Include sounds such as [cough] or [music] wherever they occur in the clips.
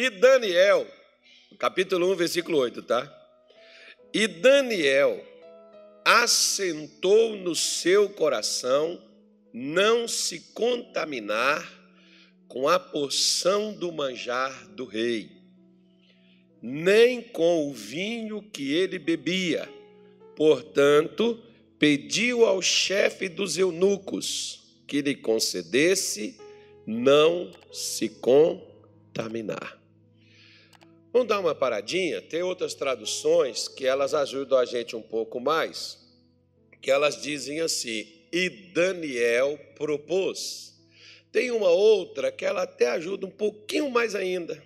E Daniel, capítulo 1, versículo 8, tá? E Daniel assentou no seu coração não se contaminar com a porção do manjar do rei, nem com o vinho que ele bebia. Portanto, pediu ao chefe dos eunucos que lhe concedesse não se contaminar. Vamos dar uma paradinha? Tem outras traduções que elas ajudam a gente um pouco mais, que elas dizem assim: e Daniel propôs. Tem uma outra que ela até ajuda um pouquinho mais ainda,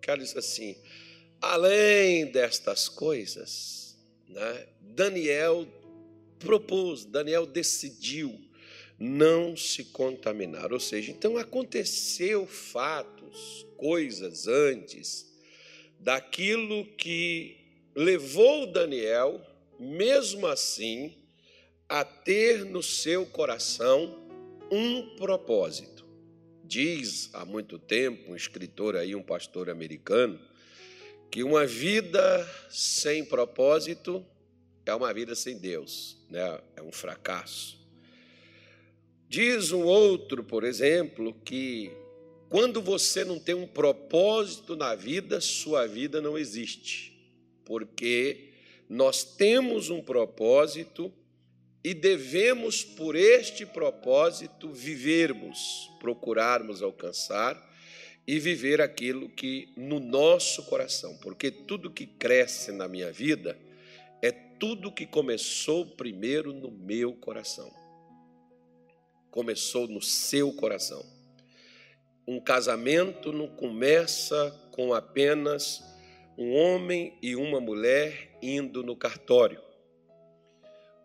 que ela diz assim: além destas coisas, né, Daniel propôs, Daniel decidiu não se contaminar. Ou seja, então aconteceu fatos, coisas antes daquilo que levou Daniel, mesmo assim, a ter no seu coração um propósito. Diz há muito tempo um escritor aí, um pastor americano, que uma vida sem propósito é uma vida sem Deus, né? é um fracasso. Diz um outro, por exemplo, que quando você não tem um propósito na vida, sua vida não existe. Porque nós temos um propósito e devemos, por este propósito, vivermos, procurarmos alcançar e viver aquilo que no nosso coração, porque tudo que cresce na minha vida é tudo que começou primeiro no meu coração. Começou no seu coração um casamento não começa com apenas um homem e uma mulher indo no cartório.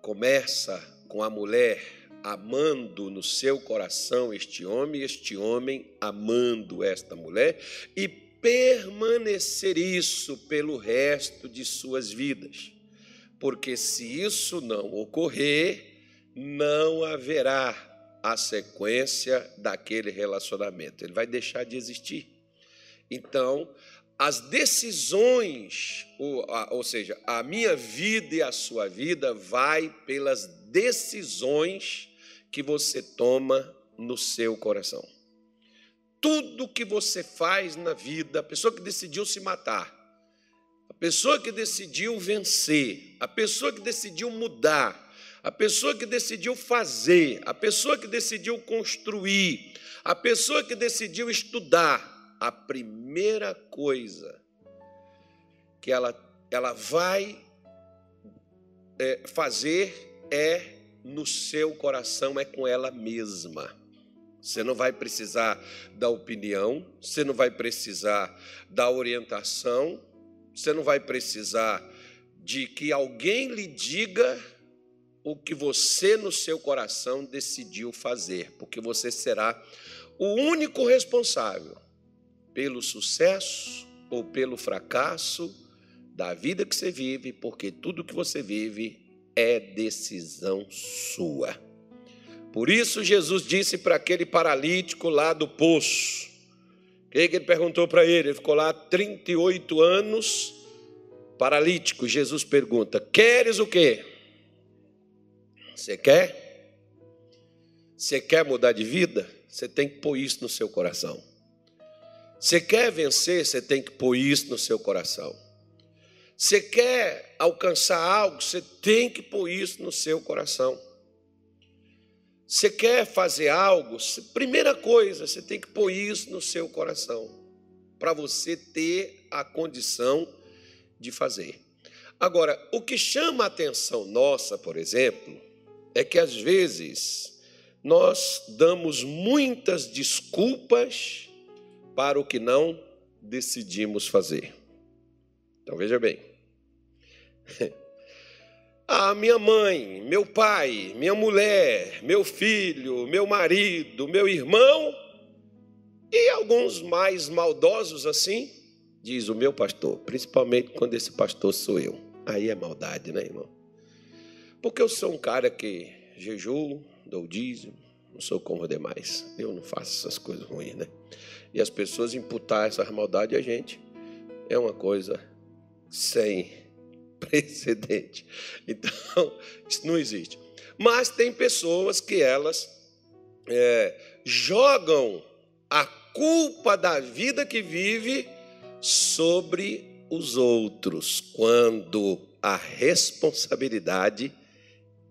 Começa com a mulher amando no seu coração este homem, este homem amando esta mulher e permanecer isso pelo resto de suas vidas. Porque se isso não ocorrer, não haverá a sequência daquele relacionamento. Ele vai deixar de existir. Então, as decisões, ou, ou, seja, a minha vida e a sua vida vai pelas decisões que você toma no seu coração. Tudo que você faz na vida, a pessoa que decidiu se matar, a pessoa que decidiu vencer, a pessoa que decidiu mudar, a pessoa que decidiu fazer, a pessoa que decidiu construir, a pessoa que decidiu estudar, a primeira coisa que ela, ela vai é, fazer é no seu coração, é com ela mesma. Você não vai precisar da opinião, você não vai precisar da orientação, você não vai precisar de que alguém lhe diga o que você no seu coração decidiu fazer, porque você será o único responsável pelo sucesso ou pelo fracasso da vida que você vive, porque tudo que você vive é decisão sua. Por isso Jesus disse para aquele paralítico lá do poço, o que ele perguntou para ele? Ele ficou lá 38 anos paralítico. Jesus pergunta: Queres o quê? Você quer? Você quer mudar de vida? Você tem que pôr isso no seu coração. Você quer vencer? Você tem que pôr isso no seu coração. Você quer alcançar algo? Você tem que pôr isso no seu coração. Você quer fazer algo? Primeira coisa, você tem que pôr isso no seu coração, para você ter a condição de fazer. Agora, o que chama a atenção nossa, por exemplo, é que às vezes nós damos muitas desculpas para o que não decidimos fazer. Então veja bem. [laughs] Ah, minha mãe, meu pai, minha mulher, meu filho, meu marido, meu irmão e alguns mais maldosos assim, diz o meu pastor, principalmente quando esse pastor sou eu. Aí é maldade, né, irmão? Porque eu sou um cara que jejuo, dou dízimo, não sou como demais. Eu não faço essas coisas ruins, né? e as pessoas imputar essa maldade a gente é uma coisa sem [laughs] precedente. Então, isso não existe. Mas tem pessoas que elas é, jogam a culpa da vida que vive sobre os outros, quando a responsabilidade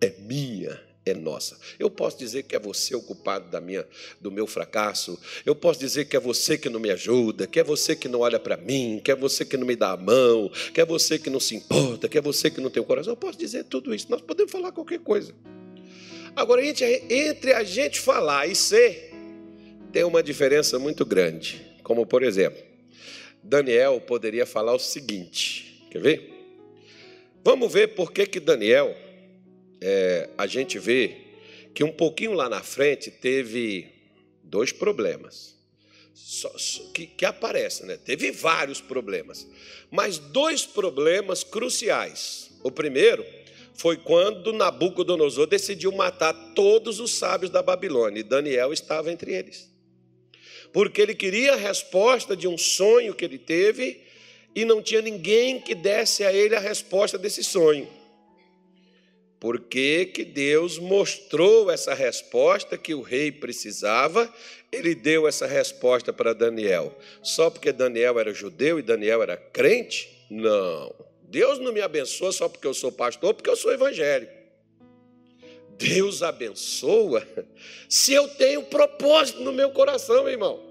é minha, é nossa. Eu posso dizer que é você o culpado da minha, do meu fracasso. Eu posso dizer que é você que não me ajuda, que é você que não olha para mim, que é você que não me dá a mão, que é você que não se importa, que é você que não tem o coração. Eu posso dizer tudo isso. Nós podemos falar qualquer coisa. Agora, entre a gente falar e ser, tem uma diferença muito grande. Como, por exemplo, Daniel poderia falar o seguinte: quer ver? Vamos ver por que, que Daniel, é, a gente vê que um pouquinho lá na frente teve dois problemas. Só, que, que aparecem, né? Teve vários problemas, mas dois problemas cruciais. O primeiro foi quando Nabucodonosor decidiu matar todos os sábios da Babilônia, e Daniel estava entre eles. Porque ele queria a resposta de um sonho que ele teve e não tinha ninguém que desse a ele a resposta desse sonho. Por que, que Deus mostrou essa resposta que o rei precisava? Ele deu essa resposta para Daniel. Só porque Daniel era judeu e Daniel era crente? Não. Deus não me abençoa só porque eu sou pastor, porque eu sou evangélico. Deus abençoa se eu tenho propósito no meu coração, irmão.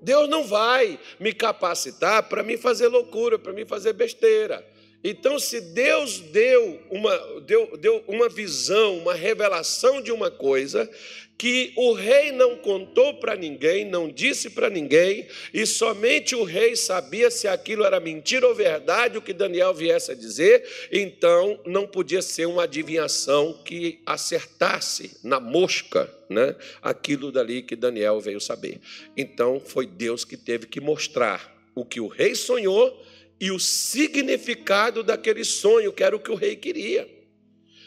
Deus não vai me capacitar para me fazer loucura, para me fazer besteira. Então, se Deus deu uma, deu, deu uma visão, uma revelação de uma coisa, que o rei não contou para ninguém, não disse para ninguém, e somente o rei sabia se aquilo era mentira ou verdade, o que Daniel viesse a dizer, então não podia ser uma adivinhação que acertasse na mosca, né, aquilo dali que Daniel veio saber. Então foi Deus que teve que mostrar o que o rei sonhou e o significado daquele sonho, que era o que o rei queria.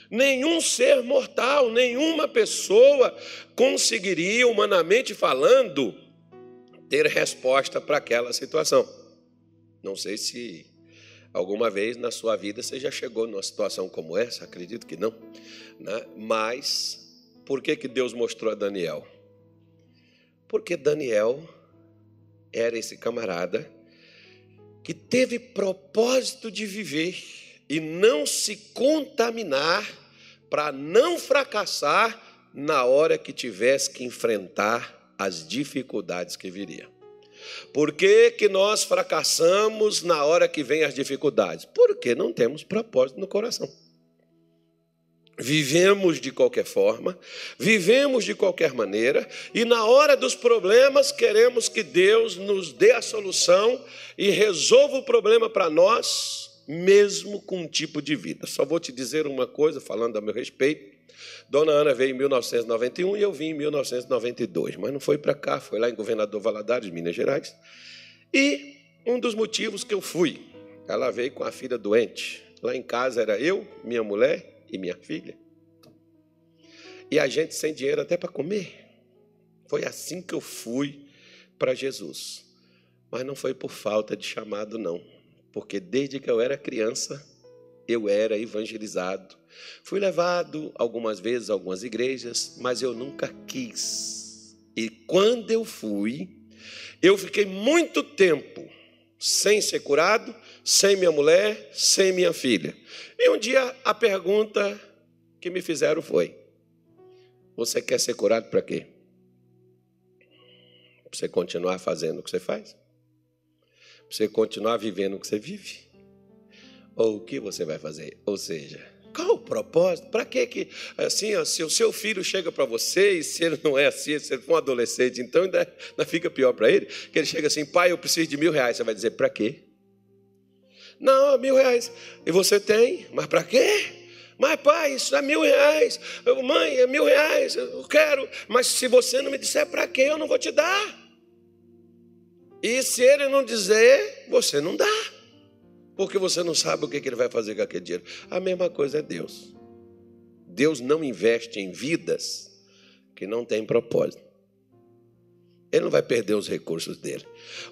Nenhum ser mortal, nenhuma pessoa conseguiria, humanamente falando, ter resposta para aquela situação. Não sei se alguma vez na sua vida você já chegou numa situação como essa, acredito que não. Né? Mas, por que, que Deus mostrou a Daniel? Porque Daniel era esse camarada que teve propósito de viver e não se contaminar para não fracassar na hora que tivesse que enfrentar as dificuldades que viriam. Por que, que nós fracassamos na hora que vem as dificuldades? Porque não temos propósito no coração. Vivemos de qualquer forma, vivemos de qualquer maneira, e na hora dos problemas queremos que Deus nos dê a solução e resolva o problema para nós mesmo com um tipo de vida. Só vou te dizer uma coisa, falando a meu respeito. Dona Ana veio em 1991 e eu vim em 1992, mas não foi para cá, foi lá em Governador Valadares, Minas Gerais. E um dos motivos que eu fui, ela veio com a filha doente. Lá em casa era eu, minha mulher e minha filha. E a gente sem dinheiro até para comer. Foi assim que eu fui para Jesus. Mas não foi por falta de chamado, não porque desde que eu era criança, eu era evangelizado. Fui levado algumas vezes a algumas igrejas, mas eu nunca quis. E quando eu fui, eu fiquei muito tempo sem ser curado, sem minha mulher, sem minha filha. E um dia a pergunta que me fizeram foi: Você quer ser curado para quê? Para você continuar fazendo o que você faz? você continuar vivendo o que você vive? Ou o que você vai fazer? Ou seja, qual o propósito? Para que que assim, ó, se o seu filho chega para você e se ele não é assim, se ele for um adolescente, então ainda, ainda fica pior para ele, que ele chega assim, pai, eu preciso de mil reais. Você vai dizer, para quê? Não, mil reais. E você tem, mas para quê? Mas pai, isso é mil reais. Mãe, é mil reais. Eu quero. Mas se você não me disser para quê, eu não vou te dar. E se ele não dizer, você não dá. Porque você não sabe o que ele vai fazer com aquele dinheiro. A mesma coisa é Deus. Deus não investe em vidas que não têm propósito. Ele não vai perder os recursos dele.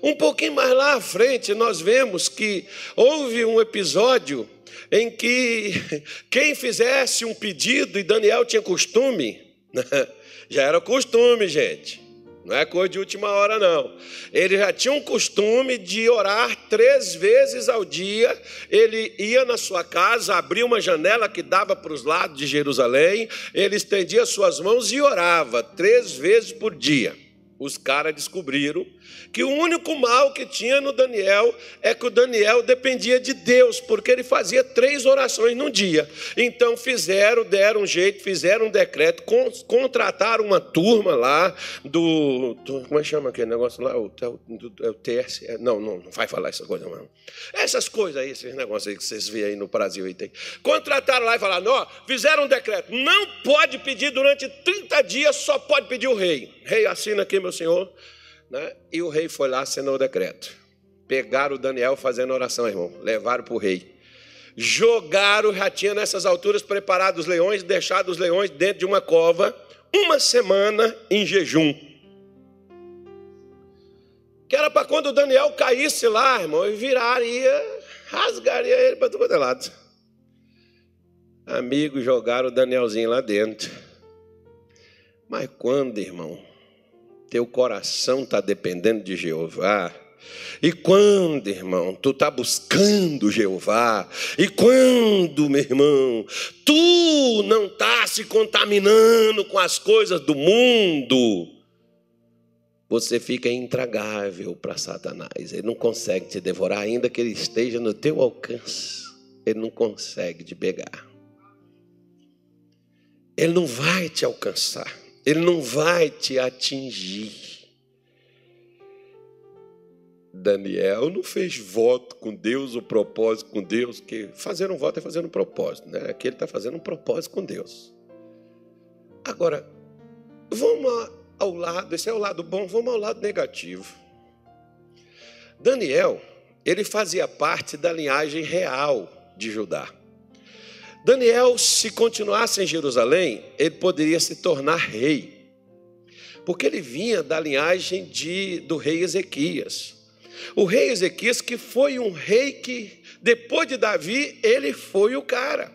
Um pouquinho mais lá à frente, nós vemos que houve um episódio em que [laughs] quem fizesse um pedido, e Daniel tinha costume, [laughs] já era costume, gente, não é coisa de última hora, não. Ele já tinha um costume de orar três vezes ao dia. Ele ia na sua casa, abria uma janela que dava para os lados de Jerusalém, ele estendia suas mãos e orava três vezes por dia. Os caras descobriram que o único mal que tinha no Daniel é que o Daniel dependia de Deus, porque ele fazia três orações no dia. Então fizeram, deram um jeito, fizeram um decreto, contrataram uma turma lá do, do como é que chama aquele negócio lá? O, o, o TS, é, não, não, não vai falar essa coisa não. Essas coisas aí, esses negócios aí que vocês veem aí no Brasil aí tem. Contrataram lá e falaram, ó, fizeram um decreto, não pode pedir durante 30 dias, só pode pedir o rei. Rei, assina aqui, meu senhor né? E o rei foi lá, assinou o decreto. Pegaram o Daniel fazendo oração, irmão. Levaram para o rei. Jogaram, já tinha nessas alturas preparado os leões, deixado os leões dentro de uma cova, uma semana em jejum. Que era para quando o Daniel caísse lá, irmão, e viraria, rasgaria ele para todo lado. Amigos jogaram o Danielzinho lá dentro. Mas quando, irmão? Teu coração está dependendo de Jeová, e quando, irmão, tu está buscando Jeová, e quando, meu irmão, tu não está se contaminando com as coisas do mundo, você fica intragável para Satanás. Ele não consegue te devorar, ainda que ele esteja no teu alcance. Ele não consegue te pegar. Ele não vai te alcançar ele não vai te atingir. Daniel não fez voto com Deus, o propósito com Deus, que fazer um voto é fazer um propósito, né? Aqui ele está fazendo um propósito com Deus. Agora, vamos ao lado, esse é o lado bom, vamos ao lado negativo. Daniel, ele fazia parte da linhagem real de Judá. Daniel, se continuasse em Jerusalém, ele poderia se tornar rei, porque ele vinha da linhagem de, do rei Ezequias. O rei Ezequias, que foi um rei que, depois de Davi, ele foi o cara.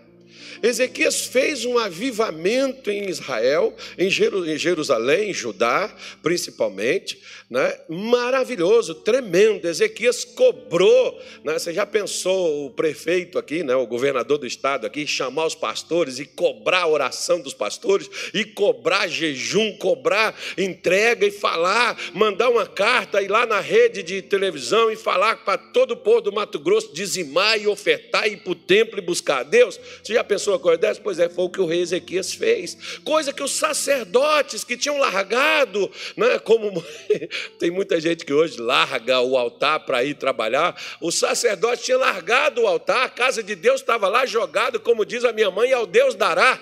Ezequias fez um avivamento em Israel, em Jerusalém, em Judá, principalmente, né? maravilhoso, tremendo. Ezequias cobrou, né? você já pensou o prefeito aqui, né? o governador do estado aqui, chamar os pastores e cobrar a oração dos pastores, e cobrar jejum, cobrar entrega e falar, mandar uma carta, ir lá na rede de televisão e falar para todo o povo do Mato Grosso dizimar e ofertar, ir para o templo e buscar a Deus? Você já coisa dessa? Pois é, foi o que o rei Ezequias fez. Coisa que os sacerdotes que tinham largado, né, como [laughs] tem muita gente que hoje larga o altar para ir trabalhar, os sacerdotes tinham largado o altar, a casa de Deus estava lá jogado, como diz a minha mãe, ao Deus dará.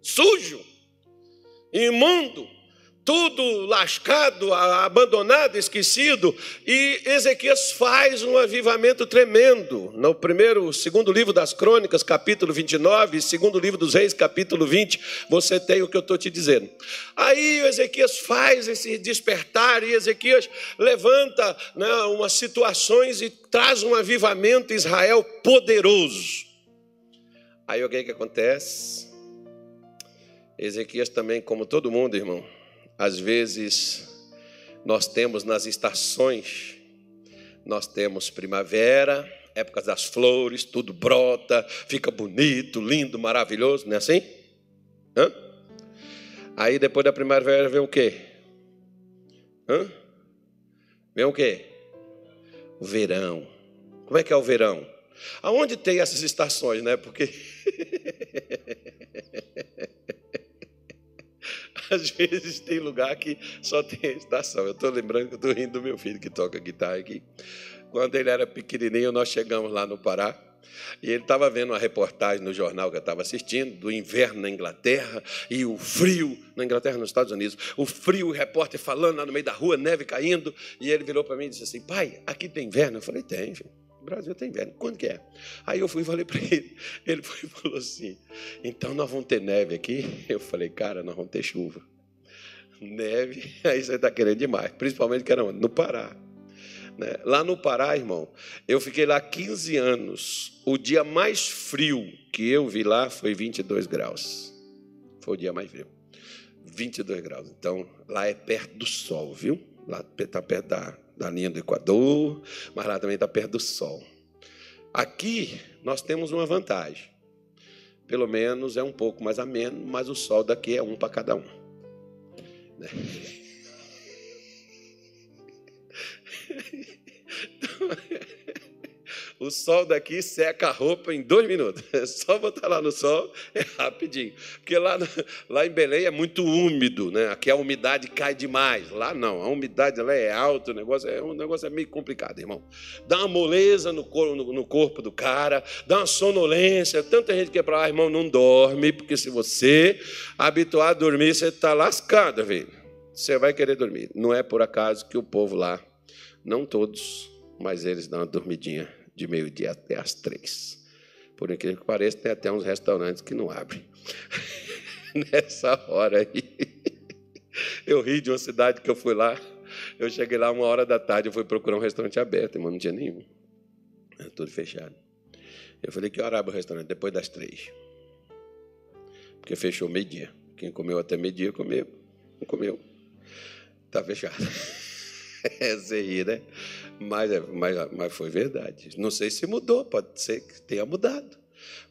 Sujo, imundo tudo lascado, abandonado, esquecido, e Ezequias faz um avivamento tremendo. No primeiro, segundo livro das Crônicas, capítulo 29, segundo livro dos Reis, capítulo 20, você tem o que eu estou te dizendo. Aí Ezequias faz esse despertar, e Ezequias levanta né, umas situações e traz um avivamento Israel poderoso. Aí o que, que acontece? Ezequias também, como todo mundo, irmão, às vezes, nós temos nas estações, nós temos primavera, épocas das flores, tudo brota, fica bonito, lindo, maravilhoso, não é assim? Hã? Aí depois da primavera vem o quê? Hã? Vem o quê? O verão. Como é que é o verão? Aonde tem essas estações, né? Porque [laughs] [laughs] Às vezes tem lugar que só tem estação. Eu estou lembrando que estou rindo do meu filho que toca guitarra aqui. Quando ele era pequenininho, nós chegamos lá no Pará. E ele estava vendo uma reportagem no jornal que eu estava assistindo, do inverno na Inglaterra e o frio, na Inglaterra, nos Estados Unidos, o frio, o repórter falando lá no meio da rua, neve caindo, e ele virou para mim e disse assim: Pai, aqui tem inverno? Eu falei: Tem, filho. O Brasil tem inverno. Quando que é? Aí eu fui e falei para [laughs] ele. Ele foi e falou assim: então nós vamos ter neve aqui? Eu falei, cara, nós vamos ter chuva. Neve, [laughs] aí você está querendo demais. Principalmente que era no Pará. Né? Lá no Pará, irmão, eu fiquei lá 15 anos. O dia mais frio que eu vi lá foi 22 graus. Foi o dia mais frio. 22 graus. Então, lá é perto do sol, viu? Lá está perto da, da linha do Equador, mas lá também está perto do sol. Aqui, nós temos uma vantagem. Pelo menos é um pouco mais ameno, mas o sol daqui é um para cada um. Né? [laughs] O sol daqui seca a roupa em dois minutos. [laughs] É só botar lá no sol, é rapidinho. Porque lá, lá em Belém é muito úmido, né? Aqui a umidade cai demais. Lá não, a umidade lá é alta, o negócio é, um negócio é meio complicado, irmão. Dá uma moleza no no, no corpo do cara, dá uma sonolência. Tanta gente que é para lá, irmão, não dorme, porque se você habituar a dormir, você está lascado, velho. Você vai querer dormir. Não é por acaso que o povo lá, não todos, mas eles dão uma dormidinha de meio-dia até às três. Por incrível que pareça, tem até uns restaurantes que não abrem. [laughs] Nessa hora aí. Eu ri de uma cidade que eu fui lá. Eu cheguei lá uma hora da tarde, eu fui procurar um restaurante aberto, mas não tinha nenhum. Tudo fechado. Eu falei, que hora abre o restaurante? Depois das três. Porque fechou meio-dia. Quem comeu até meio-dia, comeu. Não comeu. Está fechado. [laughs] É, você ri, né? Mas, é, mas, mas foi verdade. Não sei se mudou, pode ser que tenha mudado.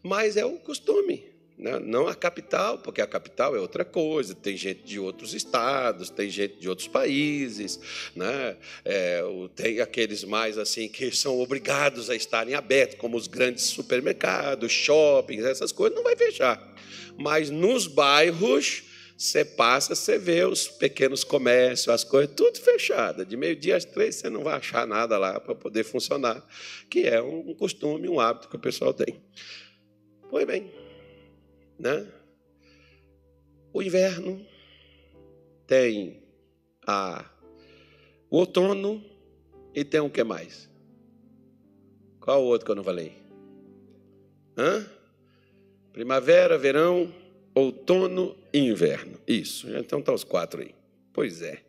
Mas é o costume. Né? Não a capital, porque a capital é outra coisa. Tem gente de outros estados, tem gente de outros países. Né? É, tem aqueles mais assim que são obrigados a estarem abertos, como os grandes supermercados, shoppings, essas coisas, não vai fechar. Mas nos bairros você passa, você vê os pequenos comércios, as coisas, tudo fechado. De meio-dia às três, você não vai achar nada lá para poder funcionar, que é um costume, um hábito que o pessoal tem. Pois bem, né? o inverno tem a, o outono e tem o que mais? Qual o outro que eu não falei? Hã? Primavera, verão, outono inverno. Isso, então tá os quatro aí. Pois é.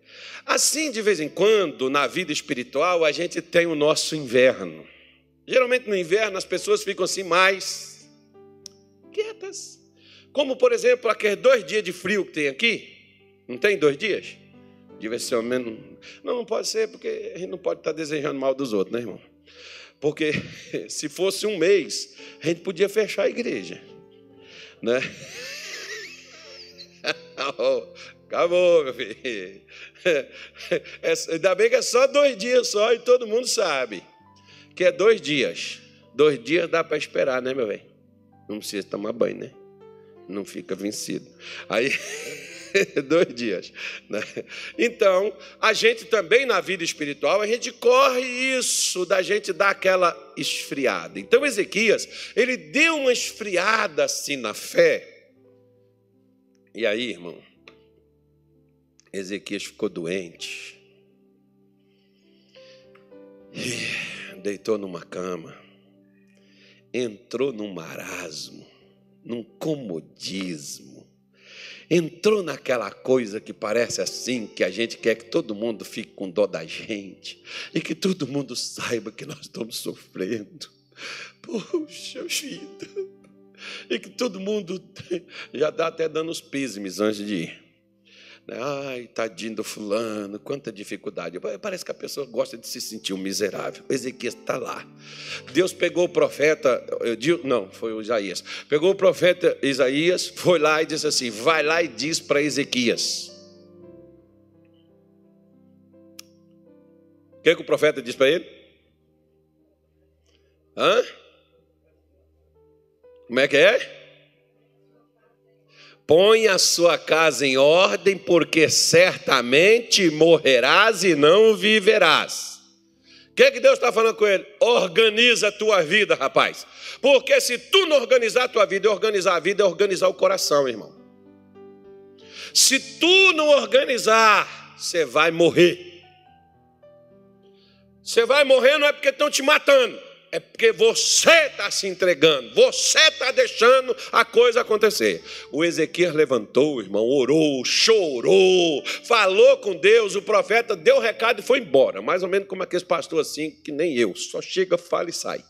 Assim, de vez em quando, na vida espiritual, a gente tem o nosso inverno. Geralmente no inverno as pessoas ficam assim mais quietas. Como, por exemplo, aqueles dois dias de frio que tem aqui. Não tem dois dias? Devia ser ao menos. Não, não pode ser, porque a gente não pode estar desejando mal dos outros, né, irmão? Porque [laughs] se fosse um mês, a gente podia fechar a igreja. Né? Acabou, meu filho. [laughs] É, ainda bem que é só dois dias só e todo mundo sabe que é dois dias. Dois dias dá para esperar, né, meu velho? Não precisa tomar banho, né? Não fica vencido. Aí, [laughs] dois dias. Né? Então, a gente também na vida espiritual, a gente corre isso da gente dar aquela esfriada. Então, Ezequias, ele deu uma esfriada assim na fé e aí, irmão, Ezequias ficou doente. Deitou numa cama. Entrou num marasmo, num comodismo. Entrou naquela coisa que parece assim, que a gente quer que todo mundo fique com dó da gente e que todo mundo saiba que nós estamos sofrendo. Poxa vida e que todo mundo [laughs] já está até dando os písemes antes de ir. Né? Ai, tadinho do fulano, quanta dificuldade. Parece que a pessoa gosta de se sentir um miserável. Ezequias está lá. Deus pegou o profeta, não, foi o Isaías. Pegou o profeta Isaías, foi lá e disse assim: vai lá e diz para Ezequias. O que, que o profeta diz para ele? Hã? Como é que é? Põe a sua casa em ordem, porque certamente morrerás e não viverás. O que, é que Deus está falando com ele? Organiza a tua vida, rapaz. Porque se tu não organizar a tua vida, organizar a vida é organizar o coração, irmão. Se tu não organizar, você vai morrer. Você vai morrer não é porque estão te matando. É porque você está se entregando, você está deixando a coisa acontecer. O Ezequias levantou, irmão, orou, chorou, falou com Deus, o profeta deu o recado e foi embora. Mais ou menos como aqueles pastores assim, que nem eu, só chega, fala e sai.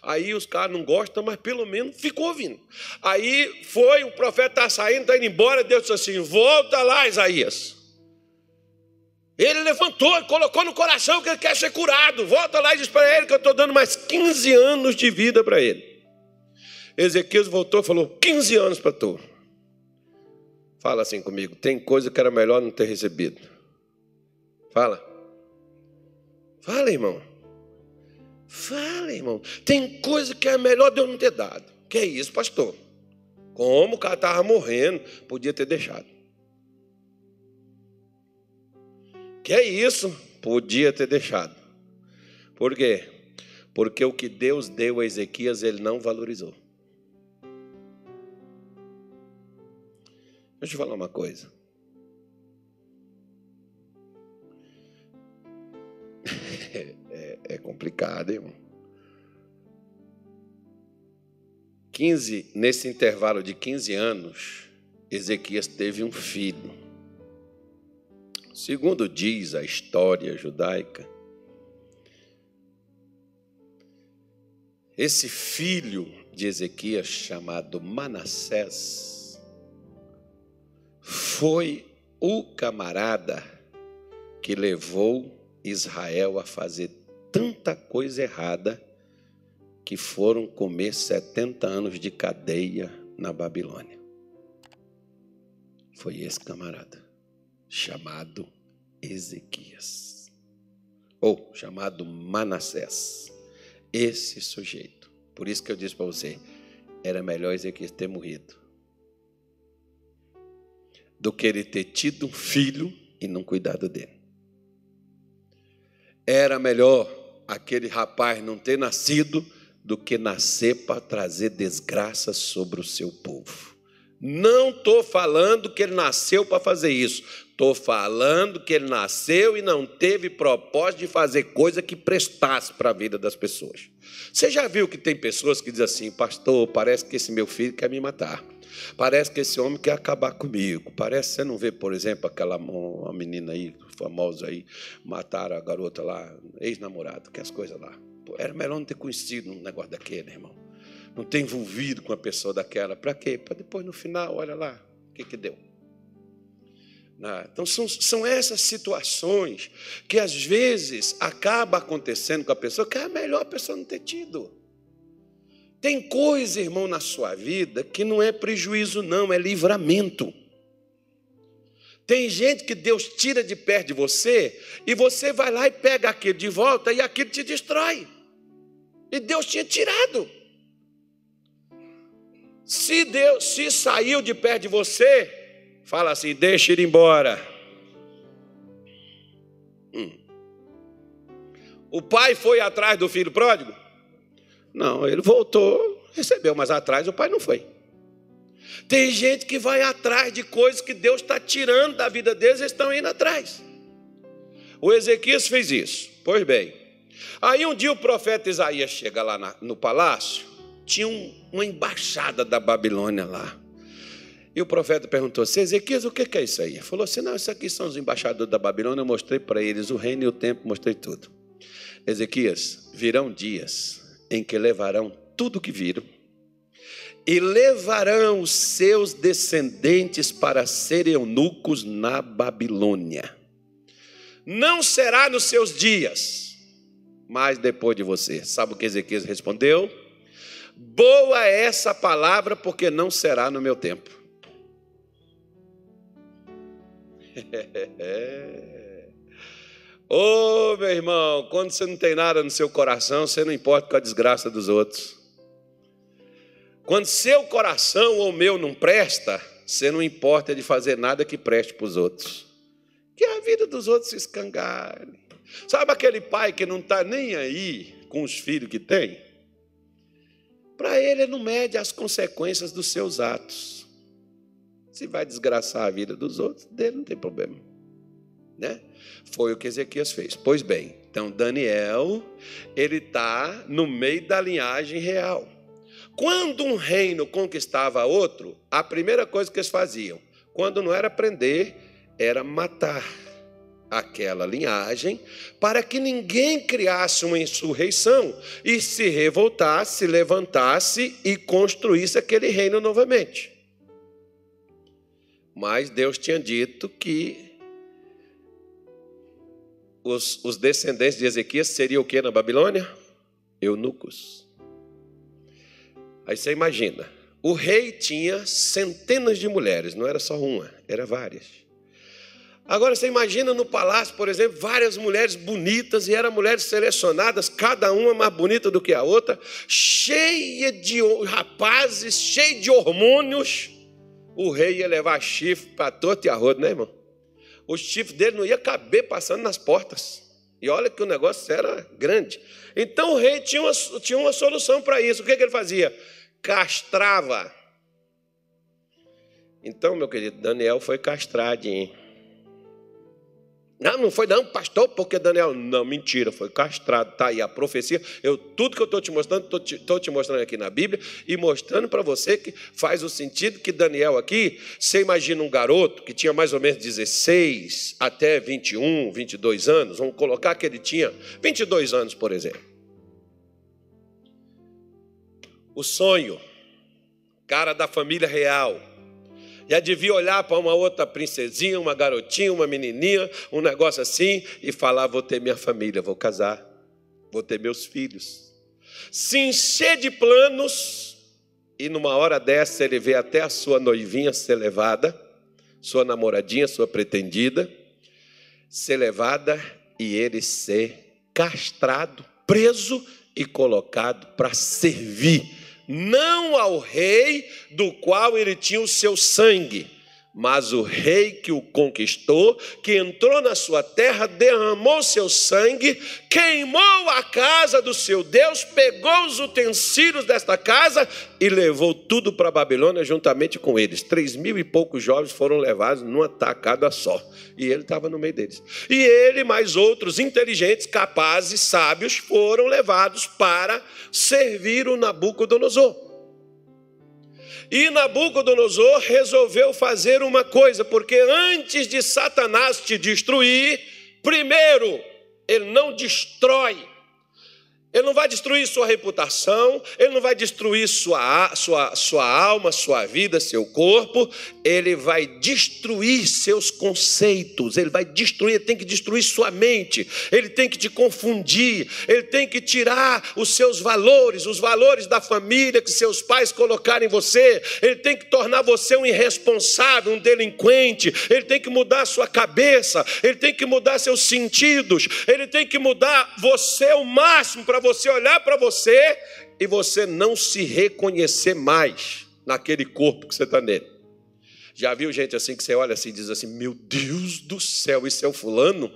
Aí os caras não gostam, mas pelo menos ficou ouvindo. Aí foi, o profeta está saindo, está indo embora, Deus disse assim: volta lá, Isaías. Ele levantou e colocou no coração que ele quer ser curado. Volta lá e diz para ele que eu estou dando mais 15 anos de vida para ele. Ezequiel voltou e falou: 15 anos para tu. Fala assim comigo: tem coisa que era melhor não ter recebido. Fala. Fala, irmão. Fala, irmão. Tem coisa que é melhor de eu não ter dado. Que é isso, pastor? Como o cara estava morrendo, podia ter deixado. Que é isso? Podia ter deixado. Por quê? Porque o que Deus deu a Ezequias, ele não valorizou. Deixa eu te falar uma coisa. [laughs] É, é complicado, irmão. 15, nesse intervalo de 15 anos, Ezequias teve um filho. Segundo diz a história judaica, esse filho de Ezequias, chamado Manassés, foi o camarada que levou Israel a fazer tanta coisa errada que foram comer 70 anos de cadeia na Babilônia. Foi esse camarada chamado Ezequias, ou chamado Manassés. Esse sujeito. Por isso que eu disse para você, era melhor Ezequias ter morrido do que ele ter tido um filho e não cuidado dele. Era melhor aquele rapaz não ter nascido do que nascer para trazer desgraça sobre o seu povo. Não estou falando que ele nasceu para fazer isso. Estou falando que ele nasceu e não teve propósito de fazer coisa que prestasse para a vida das pessoas. Você já viu que tem pessoas que dizem assim, pastor, parece que esse meu filho quer me matar. Parece que esse homem quer acabar comigo. Parece, você não vê, por exemplo, aquela uma menina aí, famosa aí, mataram a garota lá, ex-namorado, que as coisas lá. Era melhor não ter conhecido um negócio daquele, irmão não ter envolvido com a pessoa daquela. Para quê? Para depois, no final, olha lá, o que, que deu. Né? Então, são, são essas situações que às vezes acaba acontecendo com a pessoa que é melhor a pessoa não ter tido. Tem coisa, irmão, na sua vida que não é prejuízo, não, é livramento. Tem gente que Deus tira de perto de você e você vai lá e pega aquilo de volta e aquilo te destrói. E Deus tinha tirado. Se Deus se saiu de perto de você, fala assim: deixa ele embora. Hum. O pai foi atrás do filho pródigo? Não, ele voltou, recebeu, mas atrás o pai não foi. Tem gente que vai atrás de coisas que Deus está tirando da vida deles, eles estão indo atrás. O Ezequias fez isso. Pois bem. Aí um dia o profeta Isaías chega lá no palácio tinha um, uma embaixada da Babilônia lá. E o profeta perguntou assim: Ezequias, o que é isso aí? Ele falou assim: não, isso aqui são os embaixadores da Babilônia. Eu mostrei para eles o reino e o tempo, mostrei tudo. Ezequias, virão dias em que levarão tudo que viram e levarão os seus descendentes para serem eunucos na Babilônia. Não será nos seus dias, mas depois de você. Sabe o que Ezequias respondeu? Boa é essa palavra, porque não será no meu tempo. [laughs] Ô oh, meu irmão, quando você não tem nada no seu coração, você não importa com a desgraça dos outros. Quando seu coração ou meu não presta, você não importa de fazer nada que preste para os outros. Que a vida dos outros se escangalhe. Sabe aquele pai que não está nem aí com os filhos que tem? Para ele, ele não mede as consequências dos seus atos. Se vai desgraçar a vida dos outros, dele não tem problema. Né? Foi o que Ezequias fez. Pois bem, Então, Daniel, ele está no meio da linhagem real. Quando um reino conquistava outro, a primeira coisa que eles faziam, quando não era prender, era matar aquela linhagem, para que ninguém criasse uma insurreição e se revoltasse, se levantasse e construísse aquele reino novamente. Mas Deus tinha dito que os, os descendentes de Ezequias seriam o que na Babilônia? Eunucos. Aí você imagina, o rei tinha centenas de mulheres, não era só uma, era várias. Agora você imagina no palácio, por exemplo, várias mulheres bonitas, e eram mulheres selecionadas, cada uma mais bonita do que a outra, cheia de rapazes, cheia de hormônios. O rei ia levar chifre para torto e arrodo, né, irmão? O chifre dele não ia caber passando nas portas. E olha que o negócio era grande. Então o rei tinha uma, tinha uma solução para isso. O que, que ele fazia? Castrava. Então, meu querido, Daniel foi castradinho. Não, não foi não, pastor, porque Daniel. Não, mentira, foi castrado. Está aí a profecia. Eu, tudo que eu estou te mostrando, estou te, te, mostrando aqui na Bíblia e mostrando para você que faz o sentido que Daniel aqui, você imagina um garoto que tinha mais ou menos 16 até 21, 22 anos. Vamos colocar que ele tinha 22 anos, por exemplo. O sonho, cara da família real já devia olhar para uma outra princesinha, uma garotinha, uma menininha, um negócio assim, e falar: vou ter minha família, vou casar, vou ter meus filhos. Se encher de planos, e numa hora dessa ele vê até a sua noivinha ser levada, sua namoradinha, sua pretendida, ser levada e ele ser castrado, preso e colocado para servir não ao rei do qual ele tinha o seu sangue, mas o rei que o conquistou, que entrou na sua terra, derramou seu sangue, queimou a casa do seu Deus, pegou os utensílios desta casa e levou tudo para a Babilônia juntamente com eles. Três mil e poucos jovens foram levados numa tacada só. E ele estava no meio deles. E ele, mais outros inteligentes, capazes, sábios, foram levados para servir o Nabucodonosor. E Nabucodonosor resolveu fazer uma coisa, porque antes de Satanás te destruir, primeiro, ele não destrói ele não vai destruir sua reputação, ele não vai destruir sua, sua, sua alma, sua vida, seu corpo, ele vai destruir seus conceitos, ele vai destruir, ele tem que destruir sua mente, ele tem que te confundir, ele tem que tirar os seus valores, os valores da família que seus pais colocaram em você, ele tem que tornar você um irresponsável, um delinquente, ele tem que mudar sua cabeça, ele tem que mudar seus sentidos, ele tem que mudar você o máximo para você olhar para você e você não se reconhecer mais naquele corpo que você está nele. Já viu gente assim que você olha assim e diz assim: Meu Deus do céu, isso é o fulano?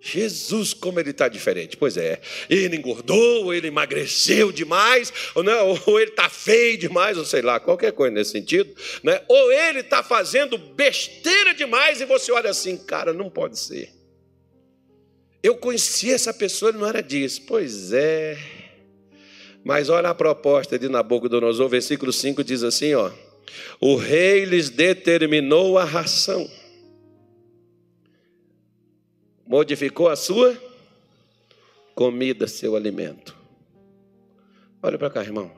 Jesus, como ele está diferente. Pois é, ele engordou, ele emagreceu demais, ou, não, [laughs] ou ele está feio demais, ou sei lá, qualquer coisa nesse sentido. Né? Ou ele está fazendo besteira demais e você olha assim, cara, não pode ser. Eu conheci essa pessoa, ele não era disso. Pois é. Mas olha a proposta de Nabucodonosor, versículo 5 diz assim, ó: O rei lhes determinou a ração. Modificou a sua comida, seu alimento. Olha para cá, irmão.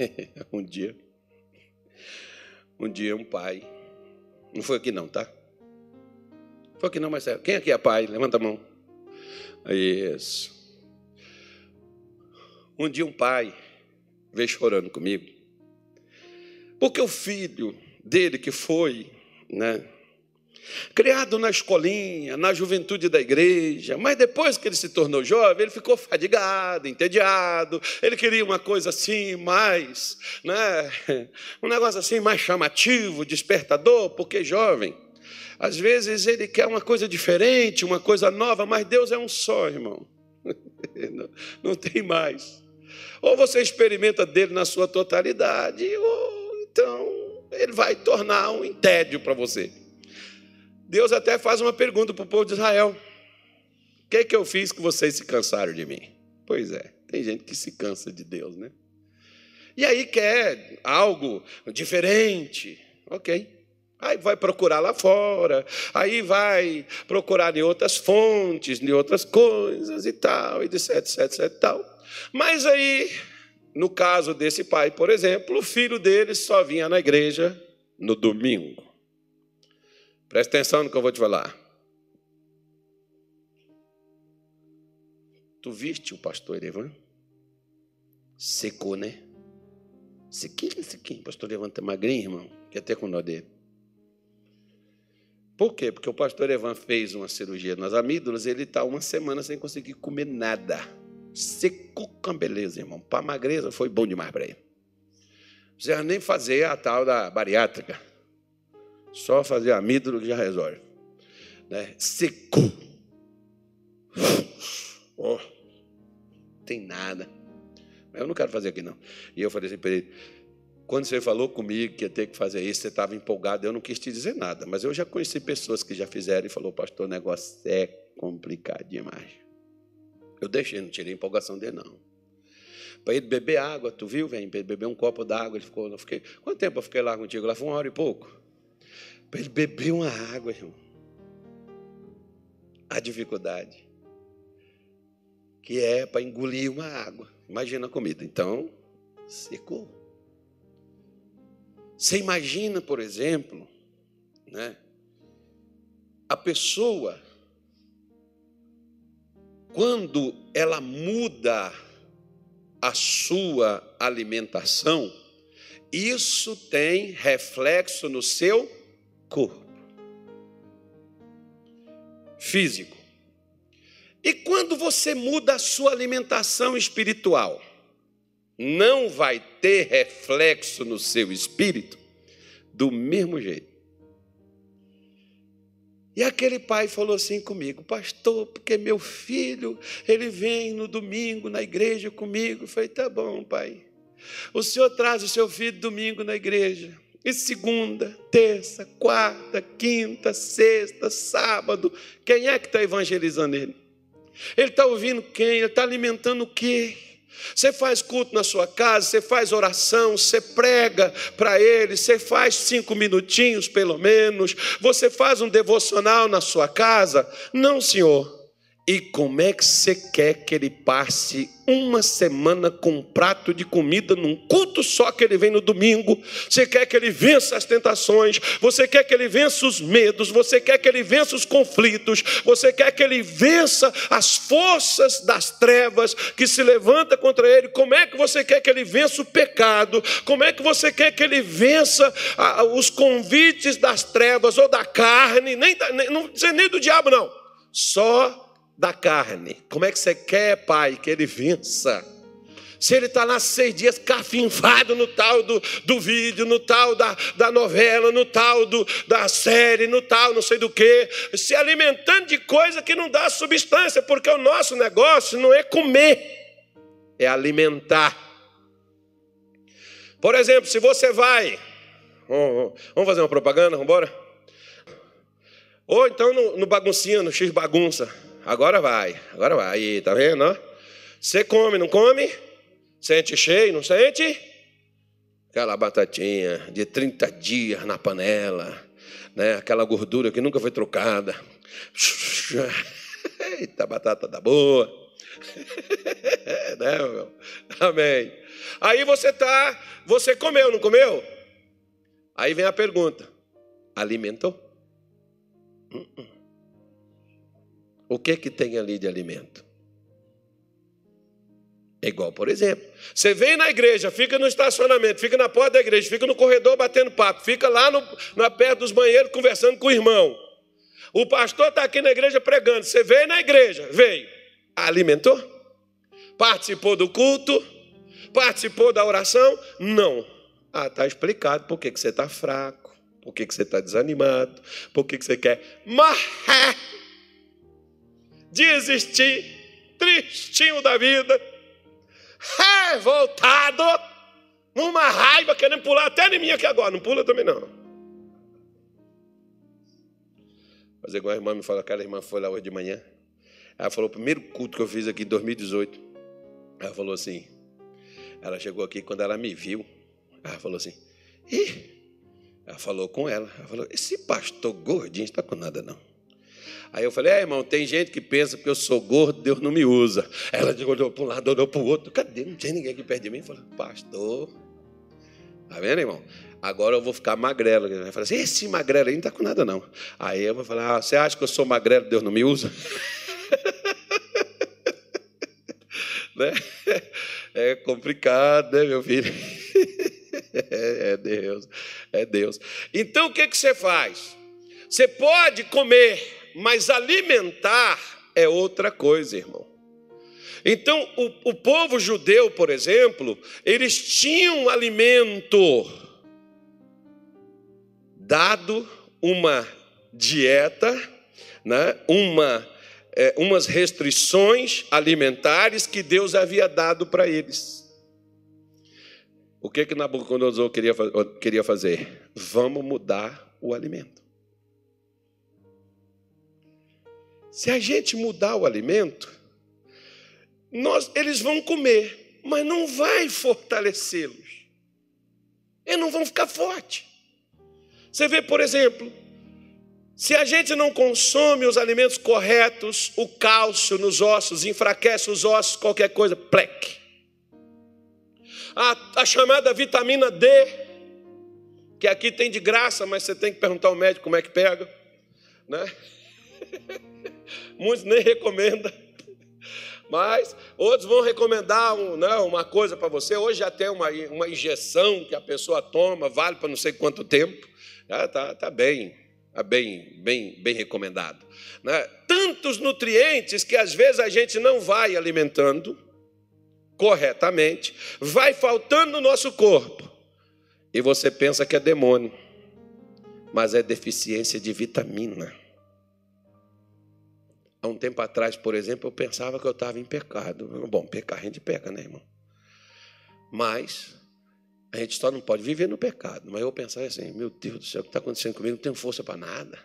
[laughs] um dia, um dia um pai, não foi aqui não, tá? Foi que não, Marcelo. Quem aqui é pai? Levanta a mão. Isso. Um dia um pai veio chorando comigo. Porque o filho dele que foi, né? Criado na escolinha, na juventude da igreja, mas depois que ele se tornou jovem, ele ficou fadigado, entediado. Ele queria uma coisa assim mais, né? [laughs] Um negócio assim mais chamativo, despertador, porque jovem. Às vezes ele quer uma coisa diferente, uma coisa nova, mas Deus é um só, irmão. [laughs] Não, tem mais. Ou você experimenta dele na sua totalidade, ou então ele vai tornar um tédio para você. Deus até faz uma pergunta para o povo de Israel. que, que eu fiz que vocês se cansaram de mim? Pois é, tem gente que se cansa de Deus, né? E aí quer algo diferente, ok. Aí vai procurar lá fora, aí vai procurar em outras fontes, em outras coisas e tal, e etc, etc, etc tal. Mas aí, no caso desse pai, por exemplo, o filho dele só vinha na igreja no domingo. Presta atenção no que eu vou te falar. Tu viste o pastor Evan? Secou, né? Sequinho, sequinho. Pastor Evan tá magrinho, irmão. Que até com dó dele. Por quê? Porque o pastor Evan fez uma cirurgia nas amígdalas e ele está uma semana sem conseguir comer nada. Secou com beleza, irmão. Para magreza foi bom demais para ele. Não precisa nem fazer a tal da bariátrica. Só fazer amígdalo que já resolve. Né? Secou. Oh, tem nada. Mas eu não quero fazer aqui, não. E eu falei assim para ele: quando você falou comigo que ia ter que fazer isso, você estava empolgado, eu não quis te dizer nada, mas eu já conheci pessoas que já fizeram e falou, pastor, o negócio é complicado demais. Eu deixei, não tirei a empolgação dele, não. Para ele beber água, tu viu, vem, para ele beber um copo d'água, ele ficou, eu fiquei, quanto tempo eu fiquei lá contigo? Lá foi uma hora e pouco. Para ele beber uma água, irmão. A dificuldade. Que é para engolir uma água. Imagina a comida. Então, secou. Você imagina, por exemplo, né, a pessoa, quando ela muda a sua alimentação, isso tem reflexo no seu corpo físico. E quando você muda a sua alimentação espiritual, não vai ter reflexo no seu espírito do mesmo jeito. E aquele pai falou assim comigo, pastor, porque meu filho, ele vem no domingo na igreja comigo. Eu falei, tá bom, pai. O senhor traz o seu filho domingo na igreja. E segunda, terça, quarta, quinta, sexta, sábado, quem é que está evangelizando ele? Ele está ouvindo quem? Ele está alimentando o quê? Você faz culto na sua casa, você faz oração, você prega para ele, você faz cinco minutinhos pelo menos, você faz um devocional na sua casa. Não, Senhor. E como é que você quer que ele passe uma semana com um prato de comida num culto só que ele vem no domingo? Você quer que ele vença as tentações, você quer que ele vença os medos, você quer que ele vença os conflitos, você quer que ele vença as forças das trevas que se levanta contra ele. Como é que você quer que ele vença o pecado? Como é que você quer que ele vença os convites das trevas ou da carne? Nem, não nem do diabo, não. Só da carne. Como é que você quer, pai, que ele vença? Se ele está lá seis dias cafinfado no tal do, do vídeo, no tal da, da novela, no tal do, da série, no tal não sei do que, se alimentando de coisa que não dá substância, porque o nosso negócio não é comer, é alimentar. Por exemplo, se você vai, vamos fazer uma propaganda, vamos embora? Ou então no, no baguncinha, no X bagunça. Agora vai, agora vai. Aí, tá vendo? Você come, não come? Sente cheio, não sente? Aquela batatinha de 30 dias na panela, né? aquela gordura que nunca foi trocada. [laughs] Eita, batata da boa. [laughs] né, meu? Amém. Aí você tá, você comeu, não comeu? Aí vem a pergunta: alimentou? Uh -uh. O que que tem ali de alimento? É igual, por exemplo, você vem na igreja, fica no estacionamento, fica na porta da igreja, fica no corredor batendo papo, fica lá no, na perto dos banheiros conversando com o irmão. O pastor está aqui na igreja pregando. Você veio na igreja, veio, alimentou? Participou do culto? Participou da oração? Não. Ah, está explicado por que, que você está fraco, por que, que você está desanimado, por que, que você quer morrer desistir, tristinho da vida, revoltado, numa raiva, querendo pular até em mim aqui agora. Não pula também não. Mas igual a irmã me falou, aquela irmã foi lá hoje de manhã. Ela falou, o primeiro culto que eu fiz aqui em 2018. Ela falou assim, ela chegou aqui quando ela me viu, ela falou assim, ih, ela falou com ela, ela falou, esse pastor gordinho está com nada não. Aí eu falei, é, irmão, tem gente que pensa que eu sou gordo, Deus não me usa. Ela olhou para um lado, olhou para o outro. Cadê? Não tinha ninguém aqui perto de mim. Falei, pastor. Tá vendo, irmão? Agora eu vou ficar magrelo. Ele vai falar assim, esse magrelo aí não está com nada, não. Aí eu vou falar, ah, você acha que eu sou magrelo, Deus não me usa? [laughs] né? É complicado, né, meu filho? [laughs] É Deus, é Deus. Então o que, que você faz? Você pode comer mas alimentar é outra coisa, irmão. Então, o, o povo judeu, por exemplo, eles tinham alimento dado uma dieta, né, uma, é, umas restrições alimentares que Deus havia dado para eles. O que que Nabucodonosor queria, queria fazer? Vamos mudar o alimento. Se a gente mudar o alimento, nós, eles vão comer, mas não vai fortalecê-los. Eles não vão ficar fortes. Você vê, por exemplo, se a gente não consome os alimentos corretos, o cálcio nos ossos enfraquece os ossos, qualquer coisa, pleque. A, a chamada vitamina D, que aqui tem de graça, mas você tem que perguntar ao médico como é que pega, né? Muitos nem recomendam. Mas outros vão recomendar um, né, uma coisa para você. Hoje já tem uma, uma injeção que a pessoa toma, vale para não sei quanto tempo. Está tá bem, tá bem, bem, bem recomendado. Né? Tantos nutrientes que às vezes a gente não vai alimentando corretamente, vai faltando no nosso corpo. E você pensa que é demônio, mas é deficiência de vitamina. Há um tempo atrás, por exemplo, eu pensava que eu estava em pecado. Bom, pecar a gente peca, né, irmão? Mas a gente só não pode viver no pecado. Mas eu pensava assim: meu Deus do céu, o que está acontecendo comigo? Não tenho força para nada.